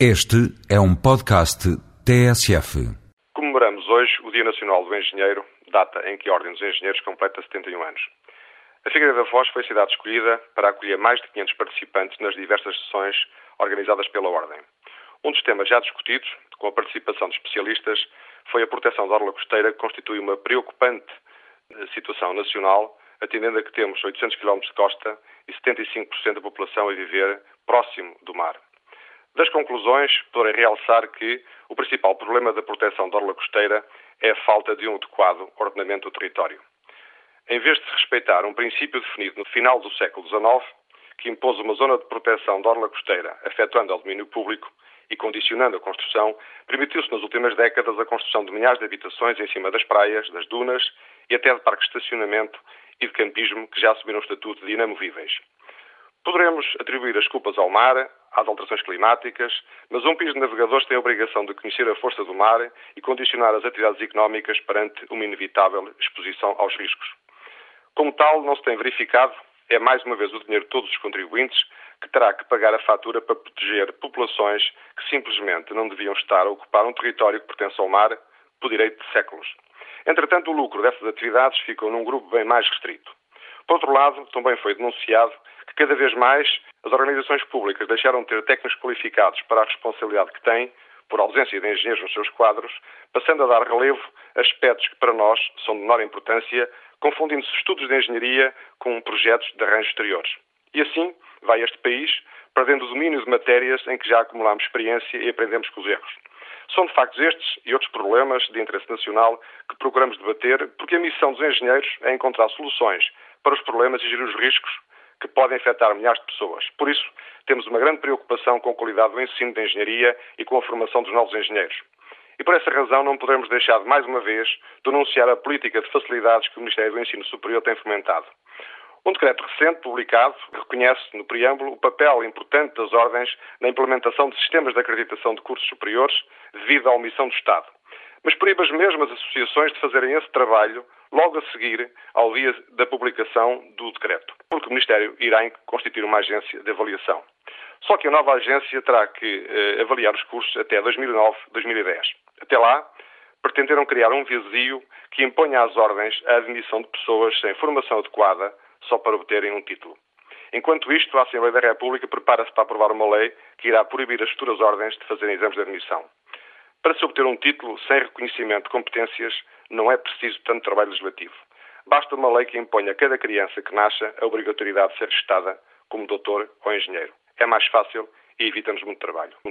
Este é um podcast TSF. Comemoramos hoje o Dia Nacional do Engenheiro, data em que a Ordem dos Engenheiros completa 71 anos. A Figueira da Foz foi a cidade escolhida para acolher mais de 500 participantes nas diversas sessões organizadas pela Ordem. Um dos temas já discutidos, com a participação de especialistas, foi a proteção da orla costeira, que constitui uma preocupante eh, situação nacional, atendendo a que temos 800 km de costa e 75% da população a viver próximo do mar. Das conclusões, poderei realçar que o principal problema da proteção da orla costeira é a falta de um adequado ordenamento do território. Em vez de se respeitar um princípio definido no final do século XIX, que impôs uma zona de proteção da orla costeira, afetando ao domínio público e condicionando a construção, permitiu-se nas últimas décadas a construção de milhares de habitações em cima das praias, das dunas e até de parques de estacionamento e de campismo que já assumiram o estatuto de inamovíveis. Poderemos atribuir as culpas ao mar, às alterações climáticas, mas um país de navegadores tem a obrigação de conhecer a força do mar e condicionar as atividades económicas perante uma inevitável exposição aos riscos. Como tal, não se tem verificado, é mais uma vez o dinheiro de todos os contribuintes que terá que pagar a fatura para proteger populações que simplesmente não deviam estar a ocupar um território que pertence ao mar por direito de séculos. Entretanto, o lucro dessas atividades ficou num grupo bem mais restrito. Por outro lado, também foi denunciado que cada vez mais as organizações públicas deixaram de ter técnicos qualificados para a responsabilidade que têm, por ausência de engenheiros nos seus quadros, passando a dar relevo a aspectos que para nós são de menor importância, confundindo-se estudos de engenharia com projetos de arranjos exteriores. E assim vai este país, perdendo o domínio de matérias em que já acumulamos experiência e aprendemos com os erros. São de facto estes e outros problemas de interesse nacional que procuramos debater, porque a missão dos engenheiros é encontrar soluções para os problemas e gerir os riscos que podem afetar milhares de pessoas. Por isso, temos uma grande preocupação com a qualidade do ensino de engenharia e com a formação dos novos engenheiros. E por essa razão não podemos deixar de, mais uma vez, denunciar a política de facilidades que o Ministério do Ensino Superior tem fomentado. Um decreto recente, publicado, reconhece no preâmbulo o papel importante das ordens na implementação de sistemas de acreditação de cursos superiores devido à omissão do Estado. Mas proíbe as mesmas associações de fazerem esse trabalho logo a seguir ao dia da publicação do decreto, porque o Ministério irá constituir uma agência de avaliação. Só que a nova agência terá que eh, avaliar os cursos até 2009-2010. Até lá, pretenderam criar um vazio que imponha às ordens a admissão de pessoas sem formação adequada só para obterem um título. Enquanto isto, a Assembleia da República prepara-se para aprovar uma lei que irá proibir as futuras ordens de fazerem exames de admissão. Para se obter um título sem reconhecimento de competências, não é preciso tanto trabalho legislativo. Basta uma lei que imponha a cada criança que nasça a obrigatoriedade de ser testada como doutor ou engenheiro. É mais fácil e evitamos muito trabalho.